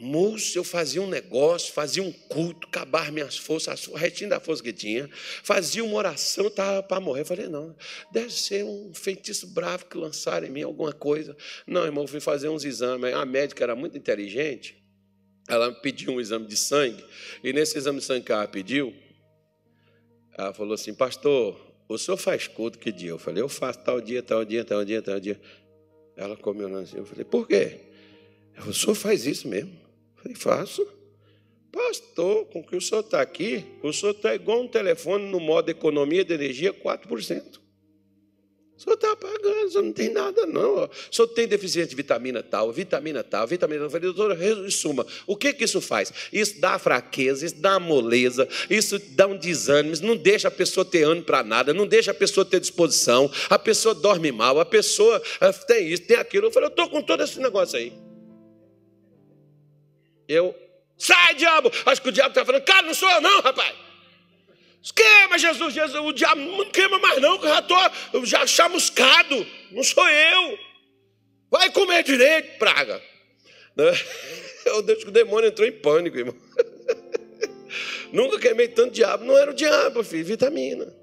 Moço, eu fazia um negócio, fazia um culto, acabar minhas forças, a retinha da força que tinha, fazia uma oração, estava para morrer. Eu falei, não, deve ser um feitiço bravo que lançaram em mim alguma coisa. Não, irmão, fui fazer uns exames. A médica era muito inteligente ela pediu um exame de sangue, e nesse exame de sangue que ela pediu, ela falou assim, pastor, o senhor faz culto que dia? Eu falei, eu faço tal dia, tal dia, tal dia, tal dia. Ela comeu assim, eu falei, por quê? Falei, o senhor faz isso mesmo? Eu falei, faço. Pastor, com que o senhor está aqui, o senhor está igual um telefone no modo economia de energia 4%. O senhor está pagando, o senhor não tem nada, não. O senhor tem deficiência de vitamina tal, vitamina tal, vitamina tal. Eu falei, doutor, em suma, o que, que isso faz? Isso dá fraqueza, isso dá moleza, isso dá um desânimo, não deixa a pessoa ter ânimo para nada, não deixa a pessoa ter disposição, a pessoa dorme mal, a pessoa eh, tem isso, tem aquilo. Eu falei, eu estou com todo esse negócio aí. Eu, sai, diabo! Acho que o diabo está falando, cara, não sou eu, não, rapaz. Queima, Jesus, Jesus, o diabo não queima mais não, que eu já estou já chamuscado, não sou eu. Vai comer direito, praga. Né? [laughs] Eu deixo que o demônio entrou em pânico, irmão. [laughs] Nunca queimei tanto diabo, não era o diabo, filho, vitamina.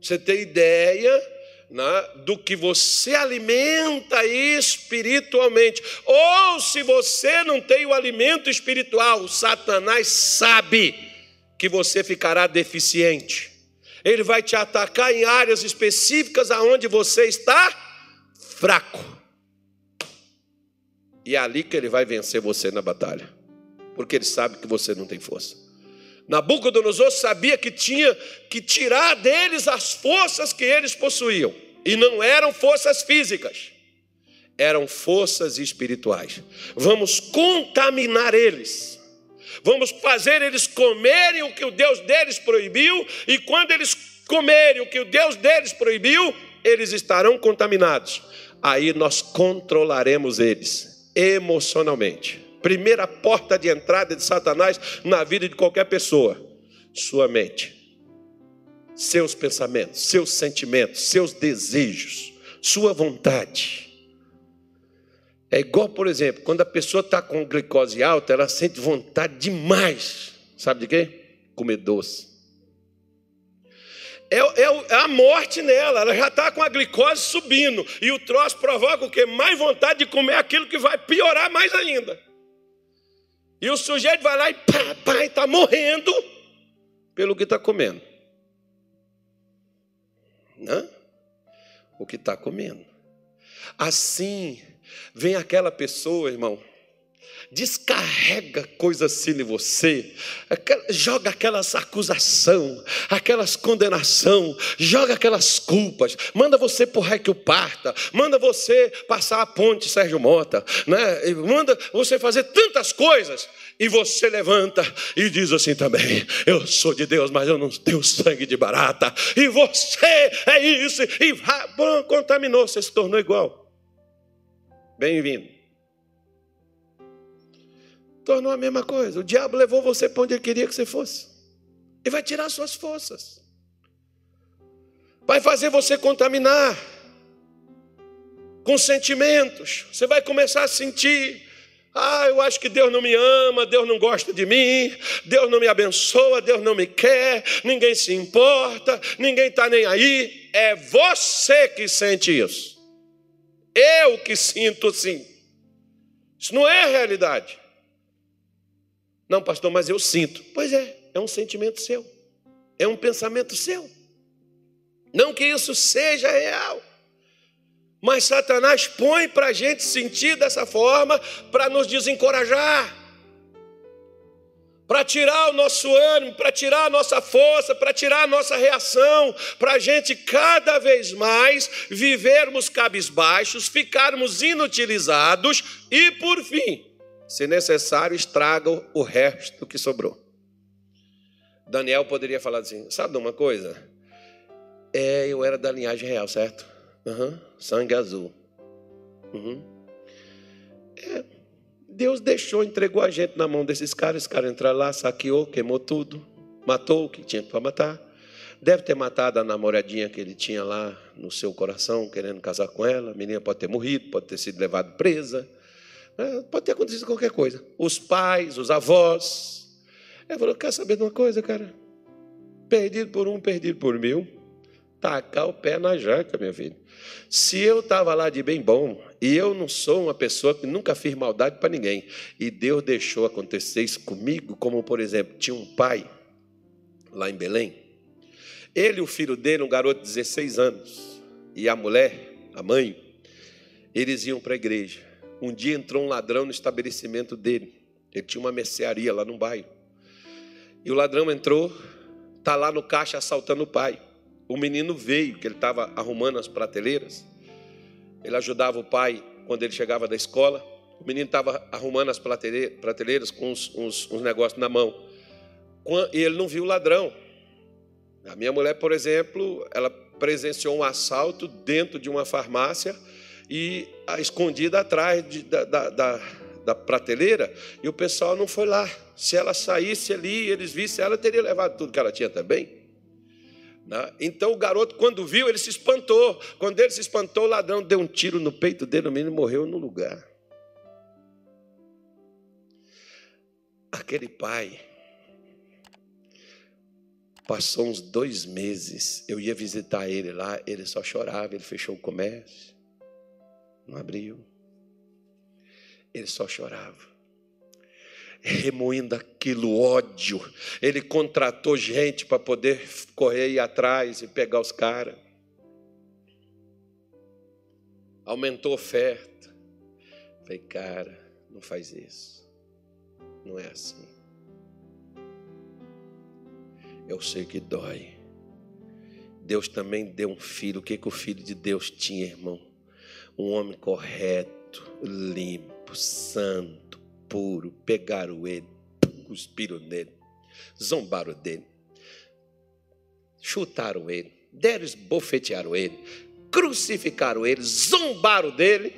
Você tem ideia né, do que você alimenta espiritualmente. Ou se você não tem o alimento espiritual, Satanás sabe que você ficará deficiente. Ele vai te atacar em áreas específicas aonde você está fraco. E é ali que ele vai vencer você na batalha, porque ele sabe que você não tem força. Nabucodonosor sabia que tinha que tirar deles as forças que eles possuíam, e não eram forças físicas, eram forças espirituais. Vamos contaminar eles Vamos fazer eles comerem o que o Deus deles proibiu, e quando eles comerem o que o Deus deles proibiu, eles estarão contaminados. Aí nós controlaremos eles emocionalmente. Primeira porta de entrada de Satanás na vida de qualquer pessoa: sua mente, seus pensamentos, seus sentimentos, seus desejos, sua vontade. É igual, por exemplo, quando a pessoa está com glicose alta, ela sente vontade demais Sabe de quê? Comer doce. É, é, é a morte nela, ela já está com a glicose subindo. E o troço provoca o quê? Mais vontade de comer aquilo que vai piorar mais ainda. E o sujeito vai lá e pá, pá, está morrendo pelo que está comendo. Né? O que está comendo. Assim, vem aquela pessoa, irmão, descarrega coisa assim em você, joga aquelas acusação, aquelas condenação, joga aquelas culpas, manda você por que o parta, manda você passar a ponte Sérgio Mota, né? manda você fazer tantas coisas, e você levanta e diz assim também: Eu sou de Deus, mas eu não tenho sangue de barata, e você é isso, e contaminou, você se tornou igual. Bem-vindo tornou a mesma coisa. O diabo levou você para onde ele queria que você fosse. E vai tirar suas forças. Vai fazer você contaminar com sentimentos. Você vai começar a sentir. Ah, eu acho que Deus não me ama, Deus não gosta de mim, Deus não me abençoa, Deus não me quer, ninguém se importa, ninguém está nem aí. É você que sente isso. Eu que sinto assim. Isso não é realidade. Não, pastor, mas eu sinto. Pois é, é um sentimento seu. É um pensamento seu. Não que isso seja real. Mas Satanás põe para a gente sentir dessa forma para nos desencorajar, para tirar o nosso ânimo, para tirar a nossa força, para tirar a nossa reação, para a gente cada vez mais vivermos cabisbaixos, ficarmos inutilizados e, por fim, se necessário, estragam o resto que sobrou. Daniel poderia falar assim: sabe uma coisa? É, eu era da linhagem real, certo? Uhum, sangue azul. Uhum. É, Deus deixou, entregou a gente na mão desses caras. Esse cara entrou lá, saqueou, queimou tudo, matou o que tinha para matar. Deve ter matado a namoradinha que ele tinha lá no seu coração, querendo casar com ela. A menina pode ter morrido, pode ter sido levada presa. É, pode ter acontecido qualquer coisa. Os pais, os avós. Ele falou: quer saber de uma coisa, cara? Perdido por um, perdido por mil. Tacar o pé na jaca, minha filha. Se eu estava lá de bem bom, e eu não sou uma pessoa que nunca fiz maldade para ninguém, e Deus deixou acontecer isso comigo, como por exemplo, tinha um pai lá em Belém. Ele e o filho dele, um garoto de 16 anos, e a mulher, a mãe, eles iam para a igreja. Um dia entrou um ladrão no estabelecimento dele. Ele tinha uma mercearia lá no bairro. E o ladrão entrou, está lá no caixa assaltando o pai. O menino veio, que ele estava arrumando as prateleiras. Ele ajudava o pai quando ele chegava da escola. O menino estava arrumando as prateleiras com uns, uns, uns negócios na mão. E ele não viu o ladrão. A minha mulher, por exemplo, ela presenciou um assalto dentro de uma farmácia e a escondida atrás de, da, da, da, da, prateleira, e o pessoal não foi lá. Se ela saísse ali, eles vissem, ela teria levado tudo que ela tinha também. Né? Então o garoto, quando viu, ele se espantou. Quando ele se espantou, o ladrão deu um tiro no peito dele, o menino morreu no lugar. Aquele pai passou uns dois meses. Eu ia visitar ele lá, ele só chorava, ele fechou o comércio não abriu. Ele só chorava. Remoendo aquilo ódio. Ele contratou gente para poder correr aí atrás e pegar os caras. Aumentou a oferta. Falei, cara, não faz isso. Não é assim. Eu sei que dói. Deus também deu um filho. O que, que o filho de Deus tinha, irmão? um homem correto, limpo, santo, pegaram ele, cuspiram nele, zombaram dele, chutaram ele, deram esbofetearam ele, crucificaram ele, zombaram dele.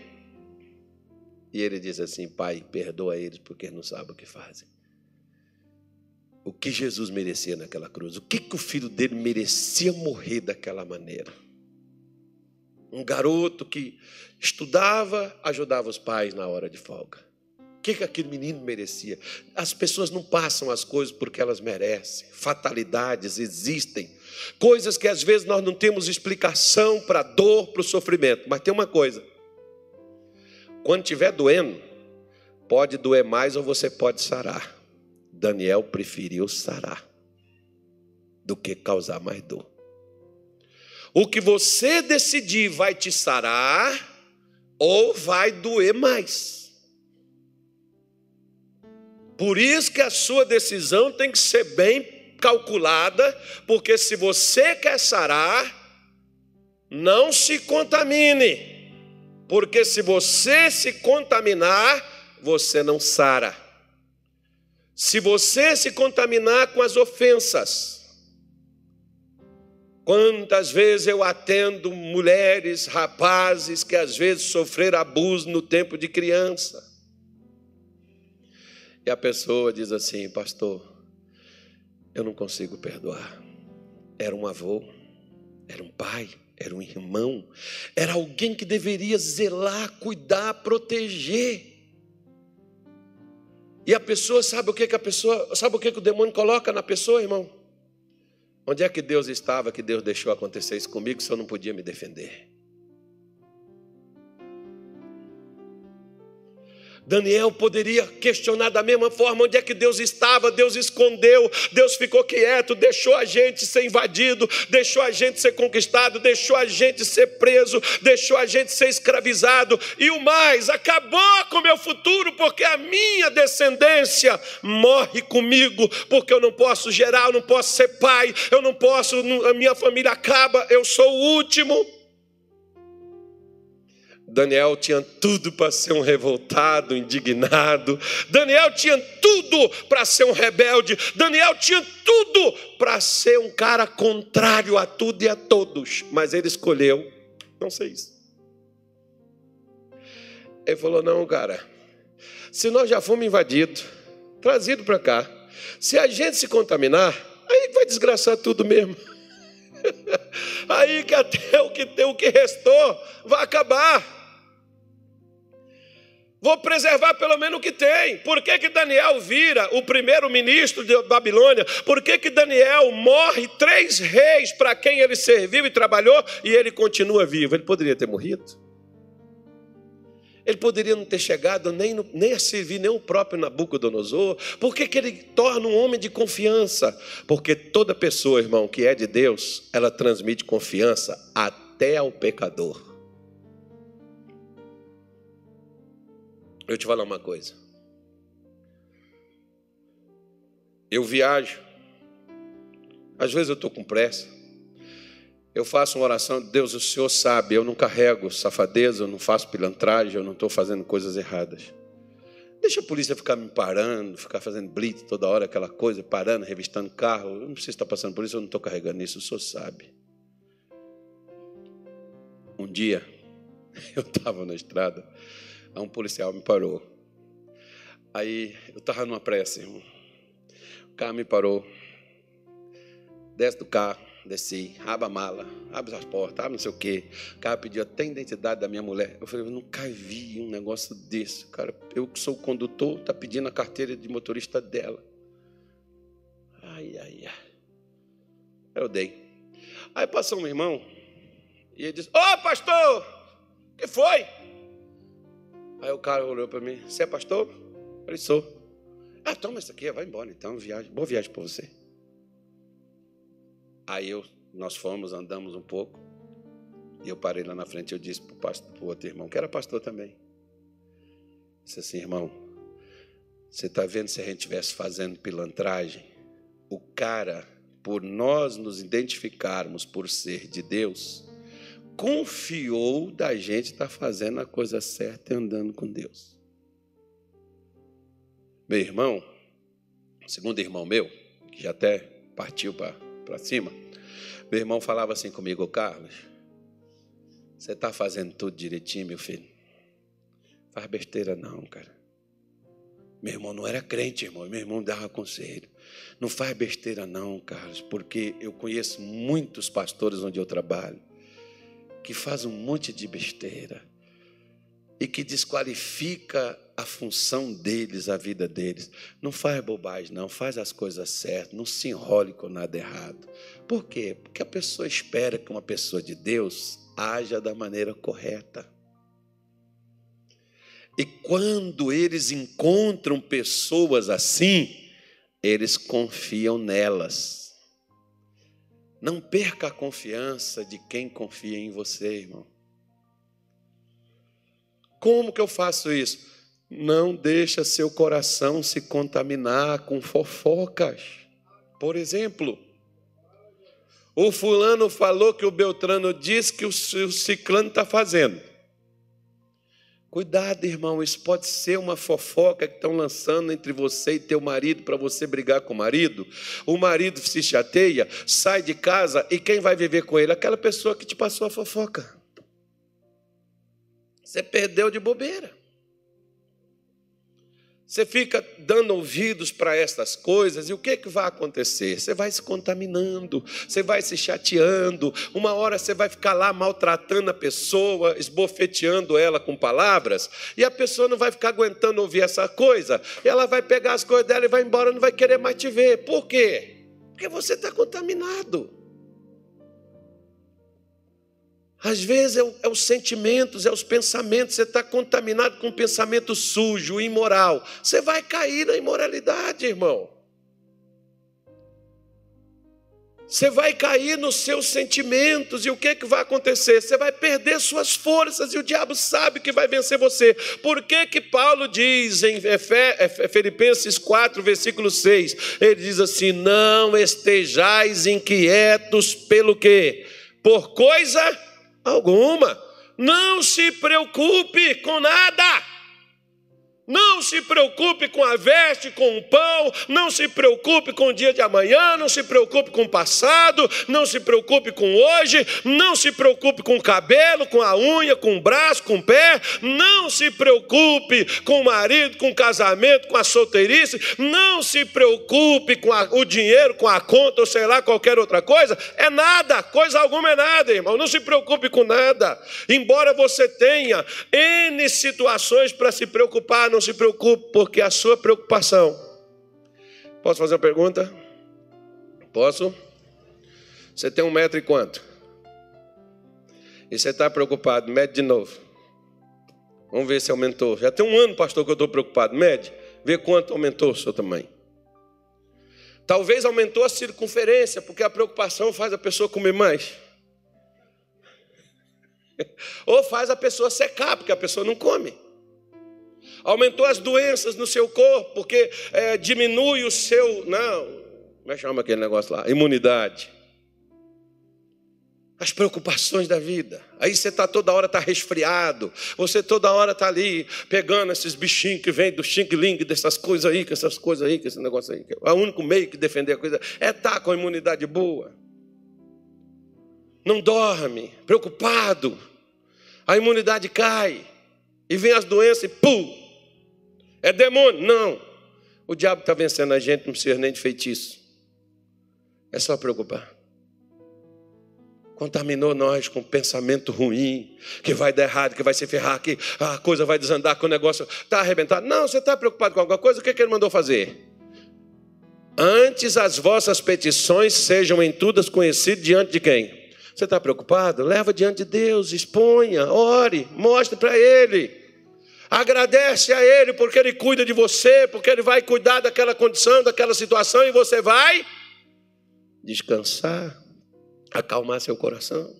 E ele diz assim: Pai, perdoa eles porque não sabem o que fazem. O que Jesus merecia naquela cruz? O que, que o filho dele merecia morrer daquela maneira? Um garoto que estudava, ajudava os pais na hora de folga. Que, que aquele menino merecia? As pessoas não passam as coisas porque elas merecem. Fatalidades existem. Coisas que às vezes nós não temos explicação para a dor, para o sofrimento. Mas tem uma coisa: quando estiver doendo, pode doer mais ou você pode sarar. Daniel preferiu sarar do que causar mais dor. O que você decidir vai te sarar ou vai doer mais. Por isso que a sua decisão tem que ser bem calculada, porque se você quer sarar, não se contamine. Porque se você se contaminar, você não sara. Se você se contaminar com as ofensas, Quantas vezes eu atendo mulheres, rapazes que às vezes sofreram abuso no tempo de criança. E a pessoa diz assim, pastor, eu não consigo perdoar. Era um avô, era um pai, era um irmão, era alguém que deveria zelar, cuidar, proteger. E a pessoa sabe o que, que a pessoa, sabe o que, que o demônio coloca na pessoa, irmão? Onde é que Deus estava que Deus deixou acontecer isso comigo se eu não podia me defender? Daniel poderia questionar da mesma forma onde é que Deus estava, Deus escondeu, Deus ficou quieto, deixou a gente ser invadido, deixou a gente ser conquistado, deixou a gente ser preso, deixou a gente ser escravizado, e o mais, acabou com o meu futuro, porque a minha descendência morre comigo, porque eu não posso gerar, eu não posso ser pai, eu não posso, a minha família acaba, eu sou o último. Daniel tinha tudo para ser um revoltado, indignado. Daniel tinha tudo para ser um rebelde. Daniel tinha tudo para ser um cara contrário a tudo e a todos. Mas ele escolheu não ser isso. Ele falou: Não, cara, se nós já fomos invadidos, trazidos para cá, se a gente se contaminar, aí vai desgraçar tudo mesmo. [laughs] aí que até o que, o que restou vai acabar. Vou preservar pelo menos o que tem. Por que, que Daniel vira o primeiro ministro de Babilônia? Por que, que Daniel morre três reis para quem ele serviu e trabalhou e ele continua vivo? Ele poderia ter morrido. Ele poderia não ter chegado nem, no, nem a servir nem o próprio Nabucodonosor. Por que, que ele torna um homem de confiança? Porque toda pessoa, irmão, que é de Deus, ela transmite confiança até ao pecador. Eu te falar uma coisa. Eu viajo. Às vezes eu estou com pressa. Eu faço uma oração, Deus, o Senhor sabe, eu não carrego safadeza, eu não faço pilantragem, eu não estou fazendo coisas erradas. Deixa a polícia ficar me parando, ficar fazendo blitz toda hora, aquela coisa, parando, revistando carro. Eu não preciso estar passando por isso, eu não estou carregando isso, o Senhor sabe. Um dia, [laughs] eu estava na estrada, Aí um policial me parou. Aí eu estava numa pressa, irmão. O carro me parou. Desce do carro, desci, abre a mala, abre as portas, abre não sei o quê. O cara pediu até a identidade da minha mulher. Eu falei, eu nunca vi um negócio desse. Cara, eu que sou o condutor, está pedindo a carteira de motorista dela. Ai, ai, ai. Eu dei. Aí passou um irmão e ele disse: Ô oh, pastor, que foi? Aí o cara olhou para mim: Você é pastor? Eu falei: Sou. Ah, toma isso aqui, vai embora então, viagem. Boa viagem para você. Aí eu, nós fomos, andamos um pouco. E eu parei lá na frente eu disse para o outro irmão, que era pastor também. Disse assim, irmão, você está vendo se a gente estivesse fazendo pilantragem? O cara, por nós nos identificarmos por ser de Deus, confiou da gente estar tá fazendo a coisa certa e andando com Deus. Meu irmão, segundo irmão meu, que já até partiu para cima, meu irmão falava assim comigo, Carlos, você está fazendo tudo direitinho, meu filho? Faz besteira não, cara. Meu irmão não era crente, irmão. Meu irmão dava conselho. Não faz besteira não, Carlos, porque eu conheço muitos pastores onde eu trabalho que faz um monte de besteira e que desqualifica a função deles, a vida deles. Não faz bobagem, não, faz as coisas certas, não se enrole com nada errado. Por quê? Porque a pessoa espera que uma pessoa de Deus haja da maneira correta. E quando eles encontram pessoas assim, eles confiam nelas. Não perca a confiança de quem confia em você, irmão. Como que eu faço isso? Não deixa seu coração se contaminar com fofocas. Por exemplo, o fulano falou que o Beltrano disse que o ciclano está fazendo. Cuidado, irmão, isso pode ser uma fofoca que estão lançando entre você e teu marido para você brigar com o marido. O marido se chateia, sai de casa e quem vai viver com ele? Aquela pessoa que te passou a fofoca. Você perdeu de bobeira. Você fica dando ouvidos para essas coisas e o que, que vai acontecer? Você vai se contaminando, você vai se chateando, uma hora você vai ficar lá maltratando a pessoa, esbofeteando ela com palavras, e a pessoa não vai ficar aguentando ouvir essa coisa, ela vai pegar as coisas dela e vai embora, não vai querer mais te ver. Por quê? Porque você está contaminado. Às vezes é, o, é, os sentimentos, é os pensamentos, você está contaminado com um pensamento sujo, imoral. Você vai cair na imoralidade, irmão. Você vai cair nos seus sentimentos e o que, que vai acontecer? Você vai perder suas forças e o diabo sabe que vai vencer você. Por que, que Paulo diz em Filipenses 4, versículo 6? Ele diz assim: Não estejais inquietos pelo quê? Por coisa alguma. Não se preocupe com nada. Não se preocupe com a veste, com o pão, não se preocupe com o dia de amanhã, não se preocupe com o passado, não se preocupe com hoje, não se preocupe com o cabelo, com a unha, com o braço, com o pé, não se preocupe com o marido, com o casamento, com a solteirice, não se preocupe com a, o dinheiro, com a conta ou sei lá, qualquer outra coisa, é nada, coisa alguma é nada, irmão, não se preocupe com nada, embora você tenha N situações para se preocupar, não se preocupe, porque a sua preocupação. Posso fazer uma pergunta? Posso? Você tem um metro e quanto? E você está preocupado, mede de novo. Vamos ver se aumentou. Já tem um ano, pastor, que eu estou preocupado. Mede, vê quanto aumentou o seu tamanho. Talvez aumentou a circunferência, porque a preocupação faz a pessoa comer mais. [laughs] Ou faz a pessoa secar, porque a pessoa não come aumentou as doenças no seu corpo, porque é, diminui o seu. Não, como é que chama aquele negócio lá? Imunidade. As preocupações da vida. Aí você está toda hora tá resfriado. Você toda hora está ali pegando esses bichinhos que vêm do xing-ling, dessas coisas aí, com essas coisas aí, com esse negócio aí. É o único meio que defender a coisa é estar tá com a imunidade boa. Não dorme, preocupado. A imunidade cai. E vem as doenças e pum, é demônio? Não. O diabo está vencendo a gente, não precisa nem de feitiço. É só preocupar. Contaminou nós com pensamento ruim, que vai dar errado, que vai se ferrar, que a coisa vai desandar, que o negócio está arrebentado. Não, você está preocupado com alguma coisa, o que, que ele mandou fazer? Antes as vossas petições sejam em todas conhecidas diante de quem? Você está preocupado? Leva diante de Deus, exponha, ore, mostre para Ele. Agradece a Ele porque Ele cuida de você, porque Ele vai cuidar daquela condição, daquela situação e você vai descansar, acalmar seu coração.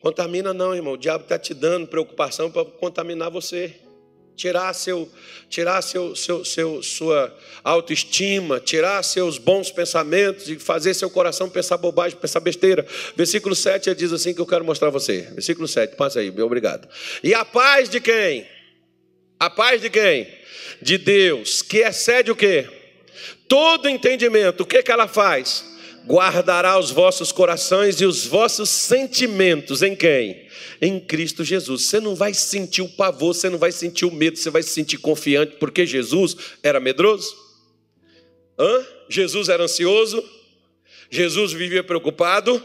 Contamina não, irmão. O diabo está te dando preocupação para contaminar você tirar seu, tirar seu, seu, seu, sua autoestima, tirar seus bons pensamentos e fazer seu coração pensar bobagem, pensar besteira. Versículo 7 ele diz assim que eu quero mostrar a você. Versículo 7, passa aí, meu obrigado. E a paz de quem? A paz de quem? De Deus, que excede o quê? Todo entendimento. O que, que ela faz? Guardará os vossos corações e os vossos sentimentos em quem? em Cristo Jesus. Você não vai sentir o pavor, você não vai sentir o medo, você vai se sentir confiante, porque Jesus era medroso? Hã? Jesus era ansioso? Jesus vivia preocupado?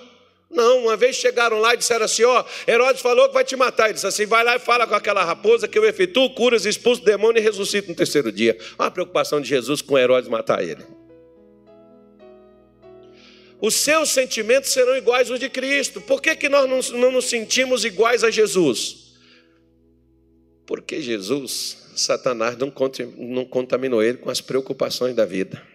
Não, uma vez chegaram lá e disseram assim: Ó, Herodes falou que vai te matar. Ele disse assim: vai lá e fala com aquela raposa que eu efetuo curas, expulso o demônio e ressuscito no terceiro dia. Olha a preocupação de Jesus com Herodes matar ele. Os seus sentimentos serão iguais aos de Cristo. Por que, que nós não, não nos sentimos iguais a Jesus? Porque Jesus, Satanás, não, não contaminou ele com as preocupações da vida.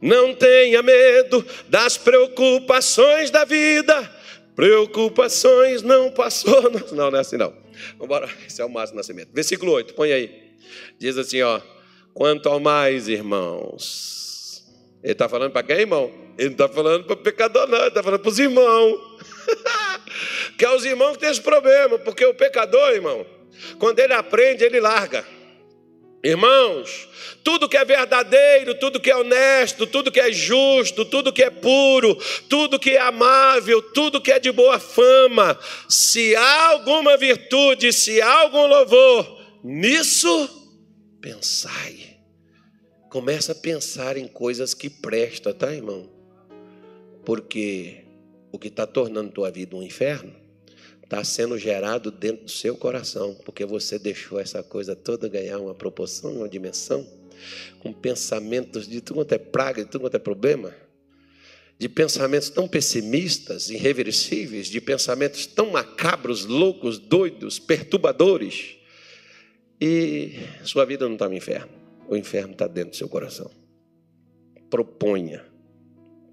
Não tenha medo das preocupações da vida. Preocupações não passou. [laughs] Não, não é assim não. Vamos embora. Esse é o Márcio Nascimento. Versículo 8, põe aí. Diz assim, ó. Quanto ao mais, irmãos. Ele está falando para quem, irmão? Ele não está falando para o pecador, não. Ele está falando para os irmãos. [laughs] que é os irmãos que têm esse problema. Porque o pecador, irmão, quando ele aprende, ele larga. Irmãos, tudo que é verdadeiro, tudo que é honesto, tudo que é justo, tudo que é puro, tudo que é amável, tudo que é de boa fama, se há alguma virtude, se há algum louvor, nisso pensai. Começa a pensar em coisas que prestam, tá, irmão? Porque o que está tornando tua vida um inferno está sendo gerado dentro do seu coração, porque você deixou essa coisa toda ganhar uma proporção, uma dimensão, com pensamentos de tudo quanto é praga, de tudo quanto é problema, de pensamentos tão pessimistas, irreversíveis, de pensamentos tão macabros, loucos, doidos, perturbadores, e sua vida não está no inferno, o inferno está dentro do seu coração. Proponha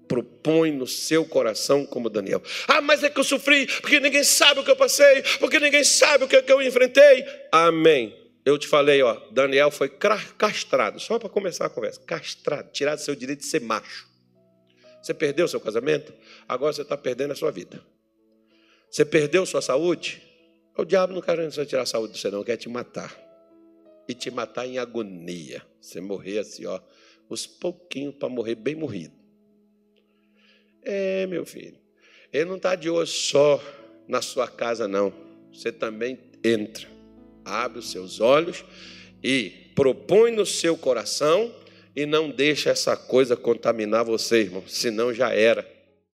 propõe no seu coração como Daniel. Ah, mas é que eu sofri, porque ninguém sabe o que eu passei, porque ninguém sabe o que eu enfrentei. Amém. Eu te falei, ó, Daniel foi castrado, só para começar a conversa, castrado, tirado seu direito de ser macho. Você perdeu seu casamento, agora você está perdendo a sua vida. Você perdeu sua saúde, o diabo não quer tirar a saúde do você, não, quer te matar. E te matar em agonia. Você morrer assim, ó, os pouquinhos para morrer bem morrido. É, meu filho. Ele não está de hoje só na sua casa, não. Você também entra, abre os seus olhos e propõe no seu coração e não deixa essa coisa contaminar você, irmão. Senão já era.